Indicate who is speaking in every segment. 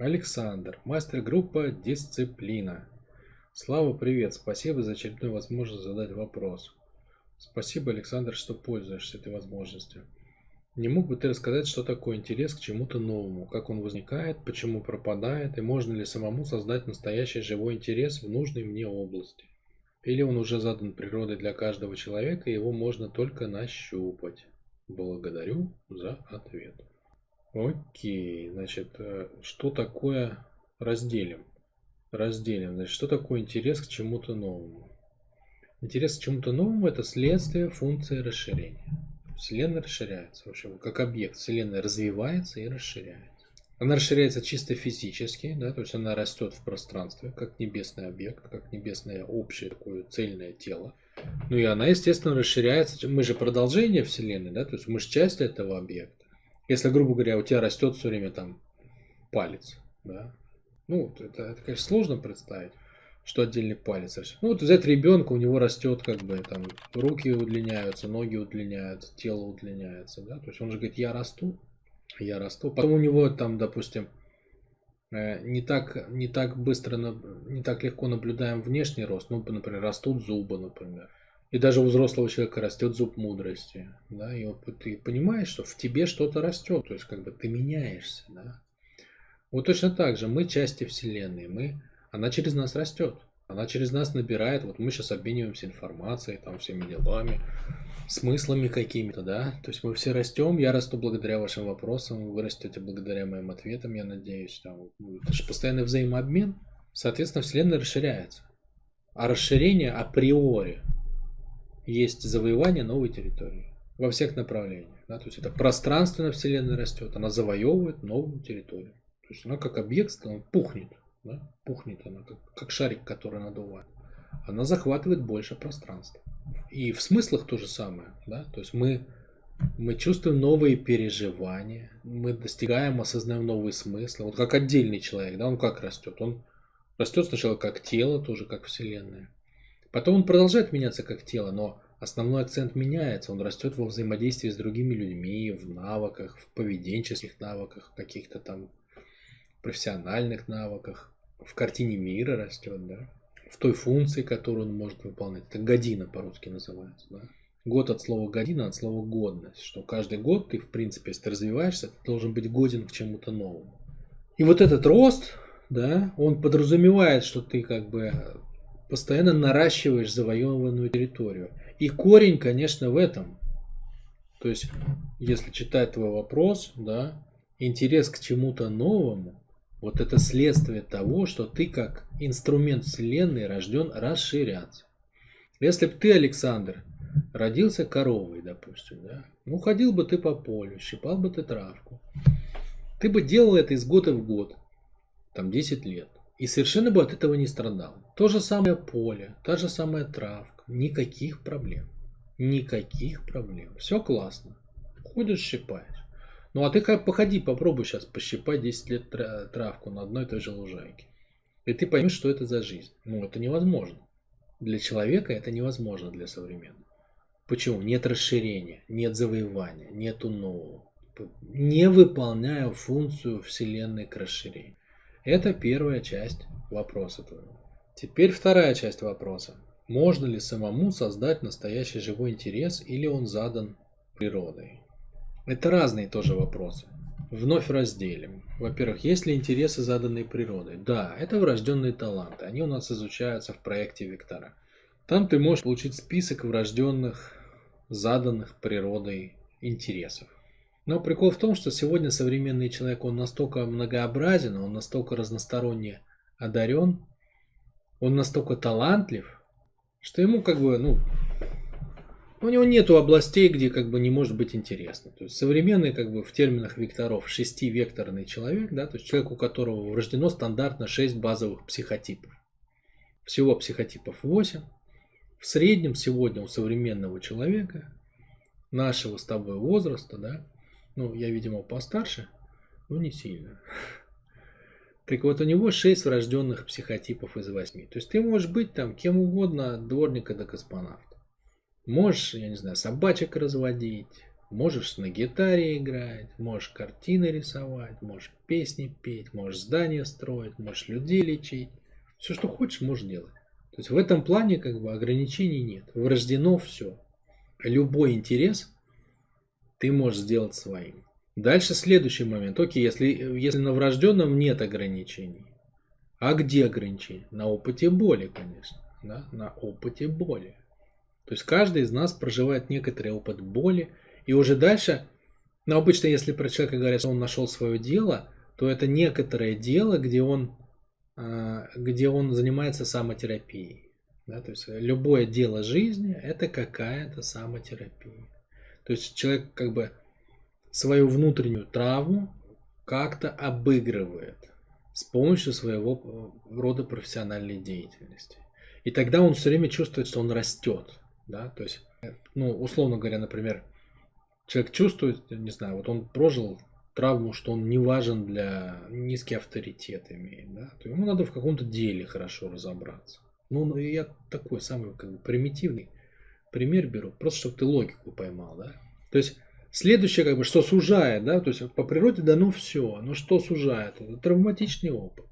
Speaker 1: Александр, мастер группа «Дисциплина». Слава, привет, спасибо за очередную возможность задать вопрос. Спасибо, Александр, что пользуешься этой возможностью. Не мог бы ты рассказать, что такое интерес к чему-то новому, как он возникает, почему пропадает, и можно ли самому создать настоящий живой интерес в нужной мне области? Или он уже задан природой для каждого человека, и его можно только нащупать? Благодарю за ответ. Окей, значит, э, что такое разделим? Разделим, значит, что такое интерес к чему-то новому? Интерес к чему-то новому – это следствие функции расширения. Вселенная расширяется, в общем, как объект. Вселенная развивается и расширяется. Она расширяется чисто физически, да, то есть она растет в пространстве, как небесный объект, как небесное общее такое цельное тело. Ну и она, естественно, расширяется. Мы же продолжение Вселенной, да, то есть мы же часть этого объекта. Если, грубо говоря, у тебя растет все время там палец, да, ну, это, это, конечно, сложно представить, что отдельный палец растет. Ну, вот взять ребенка, у него растет, как бы, там, руки удлиняются, ноги удлиняются, тело удлиняется, да, то есть он же говорит, я расту, я расту. Потом у него там, допустим, э, не так, не так быстро, не так легко наблюдаем внешний рост, ну, например, растут зубы, например. И даже у взрослого человека растет зуб мудрости. Да, и вот ты понимаешь, что в тебе что-то растет, то есть как бы ты меняешься. Да. Вот точно так же мы части Вселенной, мы, она через нас растет. Она через нас набирает, вот мы сейчас обмениваемся информацией, там всеми делами, смыслами какими-то, да. То есть мы все растем, я расту благодаря вашим вопросам, вы растете благодаря моим ответам, я надеюсь. Там, это же постоянный взаимообмен. Соответственно, Вселенная расширяется. А расширение априори есть завоевание новой территории во всех направлениях. Да? То есть это пространственно Вселенная растет, она завоевывает новую территорию. То есть она как объект она пухнет. Да? Пухнет она, как, как шарик, который надувает. Она захватывает больше пространства. И в смыслах то же самое. Да? То есть мы, мы чувствуем новые переживания, мы достигаем, осознаем новые смыслы. Вот как отдельный человек, да, он как растет? Он растет сначала как тело, тоже как Вселенная. Потом он продолжает меняться как тело, но основной акцент меняется. Он растет во взаимодействии с другими людьми, в навыках, в поведенческих навыках, в каких-то там профессиональных навыках, в картине мира растет, да, в той функции, которую он может выполнять. Это година по-русски называется, да. Год от слова година, от слова годность, что каждый год ты, в принципе, если ты развиваешься, ты должен быть годен к чему-то новому. И вот этот рост, да, он подразумевает, что ты как бы постоянно наращиваешь завоеванную территорию. И корень, конечно, в этом. То есть, если читать твой вопрос, да, интерес к чему-то новому, вот это следствие того, что ты как инструмент Вселенной рожден расширяться. Если бы ты, Александр, родился коровой, допустим, да, ну ходил бы ты по полю, щипал бы ты травку. Ты бы делал это из года в год, там 10 лет. И совершенно бы от этого не страдал. То же самое поле, та же самая травка. Никаких проблем. Никаких проблем. Все классно. Ходишь, щипаешь. Ну а ты как походи, попробуй сейчас пощипать 10 лет травку на одной и той же лужайке. И ты поймешь, что это за жизнь. Ну это невозможно. Для человека это невозможно для современного. Почему? Нет расширения, нет завоевания, нету нового. Не выполняя функцию Вселенной к расширению. Это первая часть вопроса твоего. Теперь вторая часть вопроса. Можно ли самому создать настоящий живой интерес или он задан природой? Это разные тоже вопросы. Вновь разделим. Во-первых, есть ли интересы, заданные природой? Да, это врожденные таланты. Они у нас изучаются в проекте Вектора. Там ты можешь получить список врожденных, заданных природой интересов. Но прикол в том, что сегодня современный человек, он настолько многообразен, он настолько разносторонне одарен, он настолько талантлив, что ему как бы, ну, у него нету областей, где как бы не может быть интересно. То есть современный, как бы в терминах векторов, шестивекторный человек, да, то есть человек, у которого врождено стандартно 6 базовых психотипов. Всего психотипов 8. В среднем сегодня у современного человека, нашего с тобой возраста, да, ну, я, видимо, постарше, но не сильно. Так вот, у него 6 врожденных психотипов из 8. То есть ты можешь быть там кем угодно, от дворника до космонавта. Можешь, я не знаю, собачек разводить, Можешь на гитаре играть, можешь картины рисовать, можешь песни петь, можешь здания строить, можешь людей лечить. Все, что хочешь, можешь делать. То есть в этом плане как бы ограничений нет. Врождено все. Любой интерес ты можешь сделать своим. Дальше следующий момент. Окей, если, если на врожденном нет ограничений. А где ограничения? На опыте боли, конечно. Да? На опыте боли. То есть каждый из нас проживает некоторый опыт боли, и уже дальше, но обычно, если про человека говорят, что он нашел свое дело, то это некоторое дело, где он, а, где он занимается самотерапией. Да? То есть любое дело жизни – это какая-то самотерапия. То есть человек как бы свою внутреннюю травму как-то обыгрывает с помощью своего рода профессиональной деятельности. И тогда он все время чувствует, что он растет. Да? То есть, ну, условно говоря, например, человек чувствует, не знаю, вот он прожил травму, что он не важен для низкий авторитет имеет, да, то ему надо в каком-то деле хорошо разобраться. Ну, ну я такой самый как бы примитивный пример беру, просто чтобы ты логику поймал, да. То есть следующее, как бы, что сужает, да, то есть по природе дано все, но что сужает? Это травматичный опыт.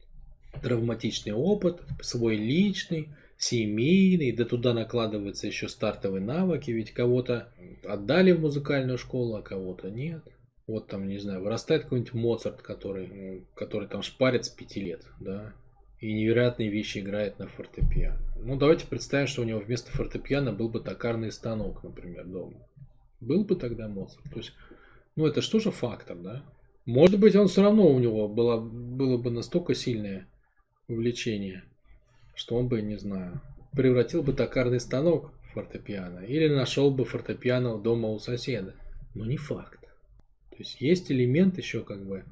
Speaker 1: Травматичный опыт, свой личный, семейный, да туда накладываются еще стартовые навыки, ведь кого-то отдали в музыкальную школу, а кого-то нет. Вот там, не знаю, вырастает какой-нибудь Моцарт, который, который там шпарит с пяти лет, да, и невероятные вещи играет на фортепиано. Ну, давайте представим, что у него вместо фортепиано был бы токарный станок, например, дома. Был бы тогда Моцарт. То есть, ну, это что же фактор, да? Может быть, он все равно у него было, было бы настолько сильное увлечение, что он бы, не знаю, превратил бы токарный станок в фортепиано или нашел бы фортепиано дома у соседа. Но не факт. То есть есть элемент еще как бы,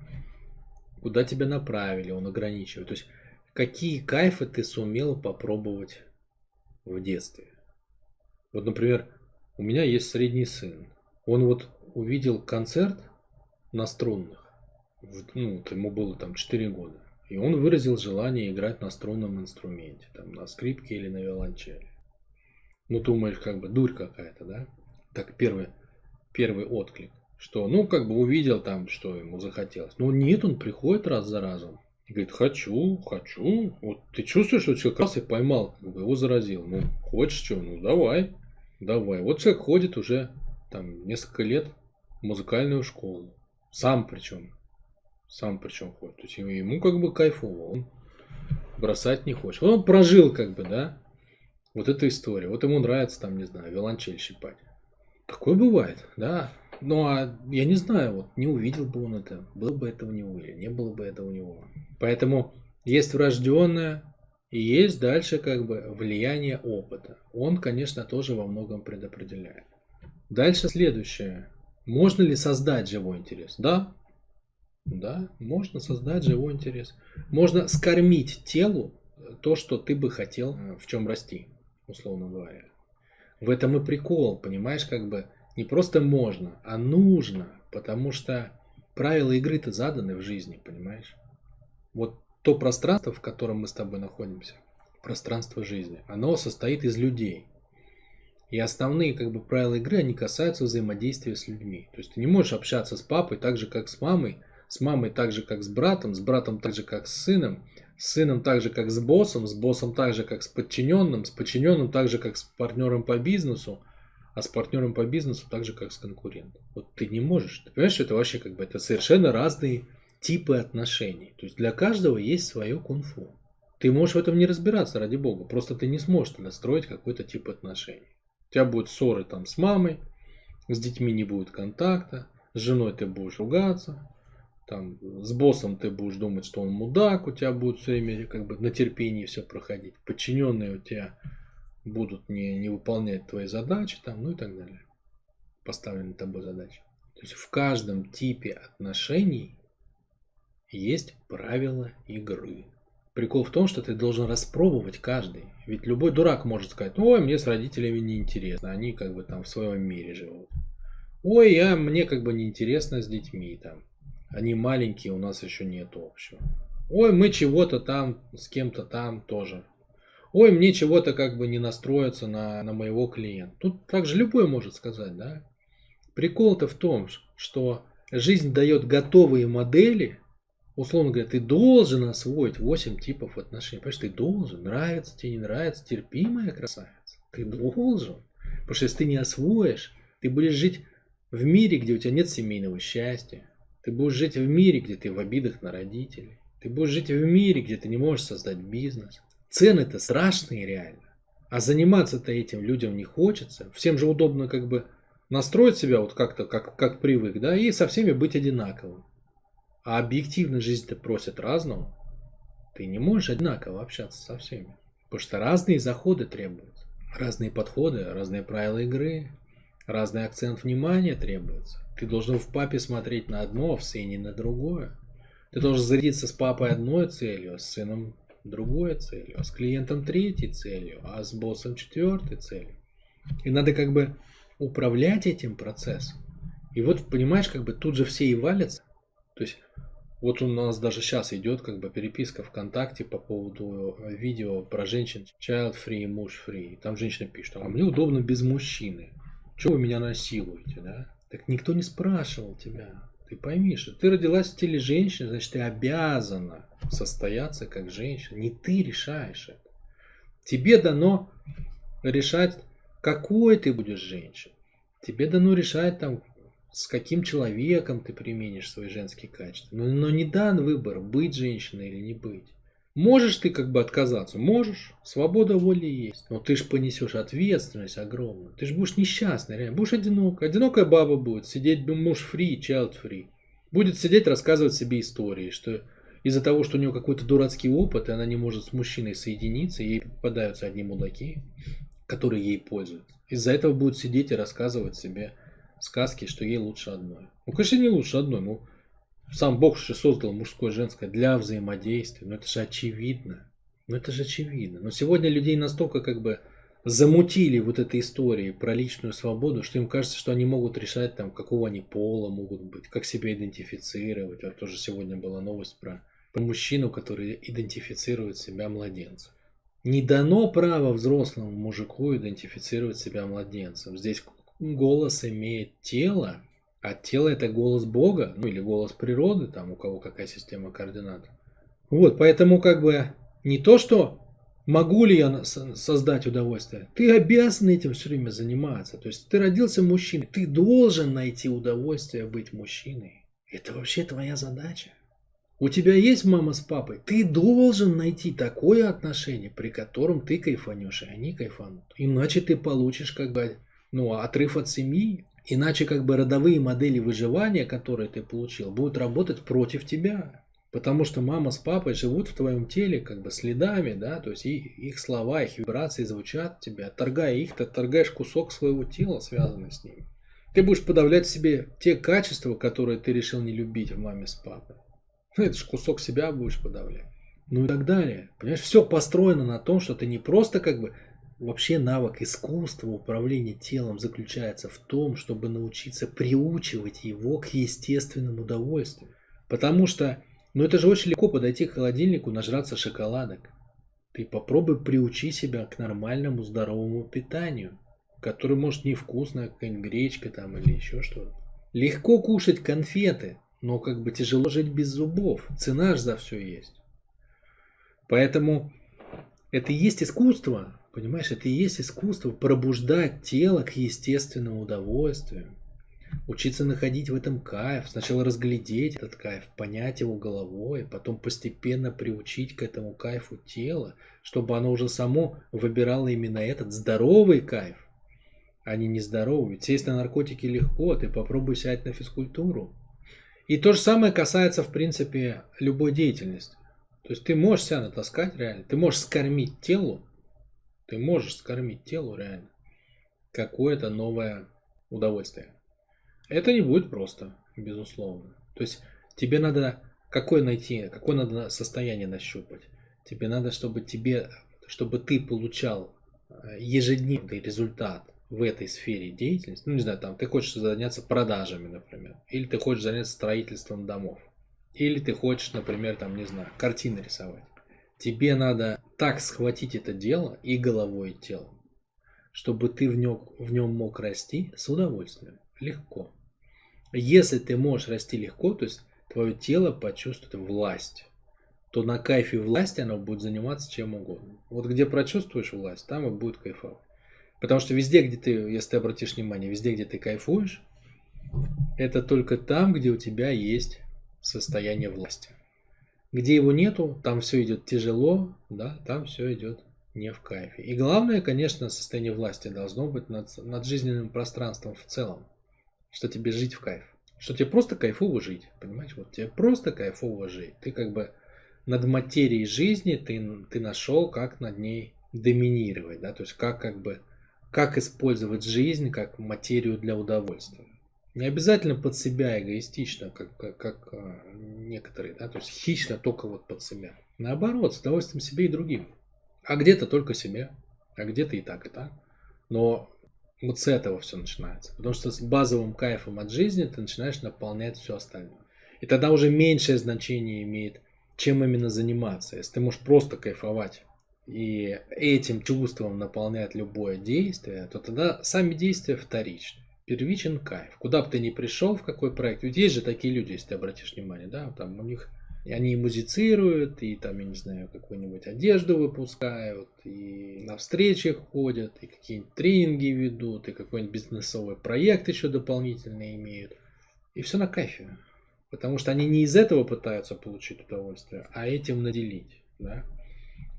Speaker 1: куда тебя направили, он ограничивает. То есть какие кайфы ты сумел попробовать в детстве. Вот, например, у меня есть средний сын. Он вот увидел концерт на струнных. Ну, ему было там 4 года. И он выразил желание играть на струнном инструменте, там, на скрипке или на виолончели. Ну, думаешь, как бы дурь какая-то, да? Так, первый, первый отклик, что, ну, как бы увидел там, что ему захотелось. Но нет, он приходит раз за разом. Говорит, хочу, хочу. Вот ты чувствуешь, что человек раз и поймал, как бы его заразил. Ну, хочешь что, ну, давай, давай. Вот человек ходит уже там несколько лет в музыкальную школу. Сам причем сам причем ходит. То есть ему как бы кайфово, он бросать не хочет. Он прожил как бы, да, вот эта история. Вот ему нравится там, не знаю, виолончель щипать. Такое бывает, да. Ну, а я не знаю, вот не увидел бы он это, было бы это у него или не было бы это у него. Поэтому есть врожденное и есть дальше как бы влияние опыта. Он, конечно, тоже во многом предопределяет. Дальше следующее. Можно ли создать живой интерес? Да, да, можно создать живой интерес. Можно скормить телу то, что ты бы хотел э, в чем расти, условно говоря. В этом и прикол, понимаешь, как бы не просто можно, а нужно, потому что правила игры-то заданы в жизни, понимаешь? Вот то пространство, в котором мы с тобой находимся, пространство жизни, оно состоит из людей. И основные как бы правила игры, они касаются взаимодействия с людьми. То есть ты не можешь общаться с папой так же, как с мамой, с мамой так же, как с братом, с братом так же, как с сыном, с сыном так же, как с боссом, с боссом так же, как с подчиненным, с подчиненным так же, как с партнером по бизнесу, а с партнером по бизнесу так же, как с конкурентом. Вот ты не можешь. Ты понимаешь, что это вообще как бы это совершенно разные типы отношений. То есть для каждого есть свое кунг-фу. Ты можешь в этом не разбираться, ради бога. Просто ты не сможешь тогда строить какой-то тип отношений. У тебя будут ссоры там с мамой, с детьми не будет контакта, с женой ты будешь ругаться, там с боссом ты будешь думать, что он мудак, у тебя будет все время как бы на терпении все проходить. Подчиненные у тебя будут не, не выполнять твои задачи, там, ну и так далее. Поставленные тобой задачи. То есть в каждом типе отношений есть правила игры. Прикол в том, что ты должен распробовать каждый. Ведь любой дурак может сказать, ой, мне с родителями не интересно, они как бы там в своем мире живут. Ой, я, мне как бы не интересно с детьми там. Они маленькие, у нас еще нет общего. Ой, мы чего-то там, с кем-то там тоже. Ой, мне чего-то как бы не настроиться на, на моего клиента. Тут также любой может сказать, да? Прикол-то в том, что жизнь дает готовые модели, условно говоря, ты должен освоить 8 типов отношений. Понимаешь, ты должен. Нравится тебе, не нравится, терпимая красавица. Ты должен. Потому что если ты не освоишь, ты будешь жить в мире, где у тебя нет семейного счастья. Ты будешь жить в мире, где ты в обидах на родителей. Ты будешь жить в мире, где ты не можешь создать бизнес. Цены-то страшные реально. А заниматься-то этим людям не хочется. Всем же удобно как бы настроить себя вот как-то, как, как привык, да, и со всеми быть одинаковым. А объективно жизнь-то просит разного. Ты не можешь одинаково общаться со всеми. Потому что разные заходы требуются. Разные подходы, разные правила игры, разный акцент внимания требуется. Ты должен в папе смотреть на одно, а в сыне на другое. Ты должен зарядиться с папой одной целью, а с сыном другой целью, а с клиентом третьей целью, а с боссом четвертой целью. И надо как бы управлять этим процессом. И вот, понимаешь, как бы тут же все и валятся. То есть, вот у нас даже сейчас идет как бы переписка ВКонтакте по поводу э, видео про женщин child free, муж free. Там женщина пишет, а мне удобно без мужчины. Чего вы меня насилуете, да? Так никто не спрашивал тебя. Ты пойми, что ты родилась в теле женщины, значит, ты обязана состояться как женщина. Не ты решаешь это. Тебе дано решать, какой ты будешь женщиной. Тебе дано решать, там, с каким человеком ты применишь свои женские качества. Но, но не дан выбор, быть женщиной или не быть. Можешь ты как бы отказаться? Можешь. Свобода воли есть. Но ты же понесешь ответственность огромную. Ты же будешь несчастный, реально. Будешь одинок. Одинокая баба будет сидеть, муж фри, child free. Будет сидеть, рассказывать себе истории, что из-за того, что у нее какой-то дурацкий опыт, и она не может с мужчиной соединиться, ей попадаются одни мудаки, которые ей пользуются. Из-за этого будет сидеть и рассказывать себе сказки, что ей лучше одной. Ну, конечно, не лучше одной, ну, сам Бог же создал мужское и женское для взаимодействия. Но это же очевидно. Ну это же очевидно. Но сегодня людей настолько как бы замутили вот этой историей про личную свободу, что им кажется, что они могут решать там, какого они пола могут быть, как себя идентифицировать. Вот тоже сегодня была новость про, про мужчину, который идентифицирует себя младенцем. Не дано право взрослому мужику идентифицировать себя младенцем. Здесь голос имеет тело, а тело это голос Бога, ну или голос природы, там у кого какая система координат. Вот, поэтому как бы не то, что могу ли я создать удовольствие, ты обязан этим все время заниматься. То есть ты родился мужчиной, ты должен найти удовольствие быть мужчиной. Это вообще твоя задача. У тебя есть мама с папой, ты должен найти такое отношение, при котором ты кайфанешь, и они кайфанут. Иначе ты получишь как бы ну, отрыв от семьи, Иначе как бы родовые модели выживания, которые ты получил, будут работать против тебя. Потому что мама с папой живут в твоем теле как бы следами, да, то есть и, их слова, их вибрации звучат тебе. Отторгая их, ты отторгаешь кусок своего тела, связанный с ними. Ты будешь подавлять в себе те качества, которые ты решил не любить в маме с папой. Ну, это же кусок себя будешь подавлять. Ну и так далее. Понимаешь, все построено на том, что ты не просто как бы Вообще навык искусства управления телом заключается в том, чтобы научиться приучивать его к естественному удовольствию. Потому что, ну это же очень легко подойти к холодильнику, нажраться шоколадок. Ты попробуй приучи себя к нормальному здоровому питанию, которое может невкусное, какая-нибудь гречка там или еще что-то. Легко кушать конфеты, но как бы тяжело жить без зубов. Цена же за все есть. Поэтому это и есть искусство, Понимаешь, это и есть искусство пробуждать тело к естественному удовольствию. Учиться находить в этом кайф, сначала разглядеть этот кайф, понять его головой, потом постепенно приучить к этому кайфу тело, чтобы оно уже само выбирало именно этот здоровый кайф, а не нездоровый. Ведь сесть на наркотики легко, ты попробуй сядь на физкультуру. И то же самое касается, в принципе, любой деятельности. То есть ты можешь себя натаскать реально, ты можешь скормить телу ты можешь скормить телу реально какое-то новое удовольствие. Это не будет просто, безусловно. То есть тебе надо какое найти, какое надо состояние нащупать. Тебе надо, чтобы тебе, чтобы ты получал э, ежедневный результат в этой сфере деятельности. Ну, не знаю, там ты хочешь заняться продажами, например. Или ты хочешь заняться строительством домов. Или ты хочешь, например, там, не знаю, картины рисовать. Тебе надо так схватить это дело и головой, и телом, чтобы ты в нем, в нем мог расти с удовольствием. легко. Если ты можешь расти легко, то есть твое тело почувствует власть, то на кайфе власти оно будет заниматься чем угодно. Вот где прочувствуешь власть, там и будет кайфовать. Потому что везде, где ты, если ты обратишь внимание, везде, где ты кайфуешь, это только там, где у тебя есть состояние власти. Где его нету, там все идет тяжело, да, там все идет не в кайфе. И главное, конечно, состояние власти должно быть над, над жизненным пространством в целом. Что тебе жить в кайф. Что тебе просто кайфово жить. Понимаешь? Вот тебе просто кайфово жить. Ты как бы над материей жизни ты, ты нашел, как над ней доминировать. Да? То есть как как бы как использовать жизнь как материю для удовольствия. Не обязательно под себя эгоистично, как, как, как а, некоторые, да, то есть хищно только вот под себя. Наоборот, с удовольствием себе и другим. А где-то только себе, а где-то и так, и так. Но вот с этого все начинается. Потому что с базовым кайфом от жизни ты начинаешь наполнять все остальное. И тогда уже меньшее значение имеет, чем именно заниматься. Если ты можешь просто кайфовать и этим чувством наполнять любое действие, то тогда сами действия вторичны. Первичен кайф. Куда бы ты ни пришел, в какой проект. Ведь есть же такие люди, если ты обратишь внимание, да, там у них и они и музицируют, и там, я не знаю, какую-нибудь одежду выпускают, и на встречи ходят, и какие-нибудь тренинги ведут, и какой-нибудь бизнесовый проект еще дополнительно имеют. И все на кайфе. Потому что они не из этого пытаются получить удовольствие, а этим наделить. Да?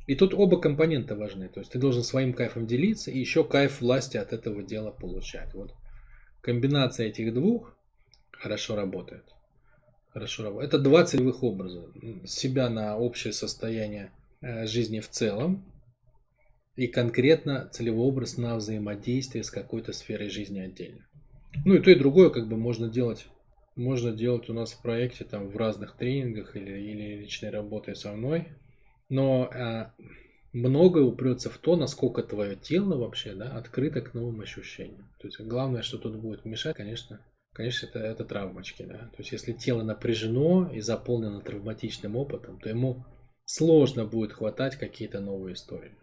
Speaker 1: И тут оба компонента важны. То есть ты должен своим кайфом делиться и еще кайф власти от этого дела получать. Вот комбинация этих двух хорошо работает. Хорошо работает. Это два целевых образа. Себя на общее состояние э, жизни в целом и конкретно целевой образ на взаимодействие с какой-то сферой жизни отдельно. Ну и то и другое как бы можно делать можно делать у нас в проекте там в разных тренингах или, или личной работой со мной. Но э, многое упрется в то, насколько твое тело вообще да, открыто к новым ощущениям. То есть главное, что тут будет мешать, конечно, конечно, это, это травмочки. Да? То есть если тело напряжено и заполнено травматичным опытом, то ему сложно будет хватать какие-то новые истории.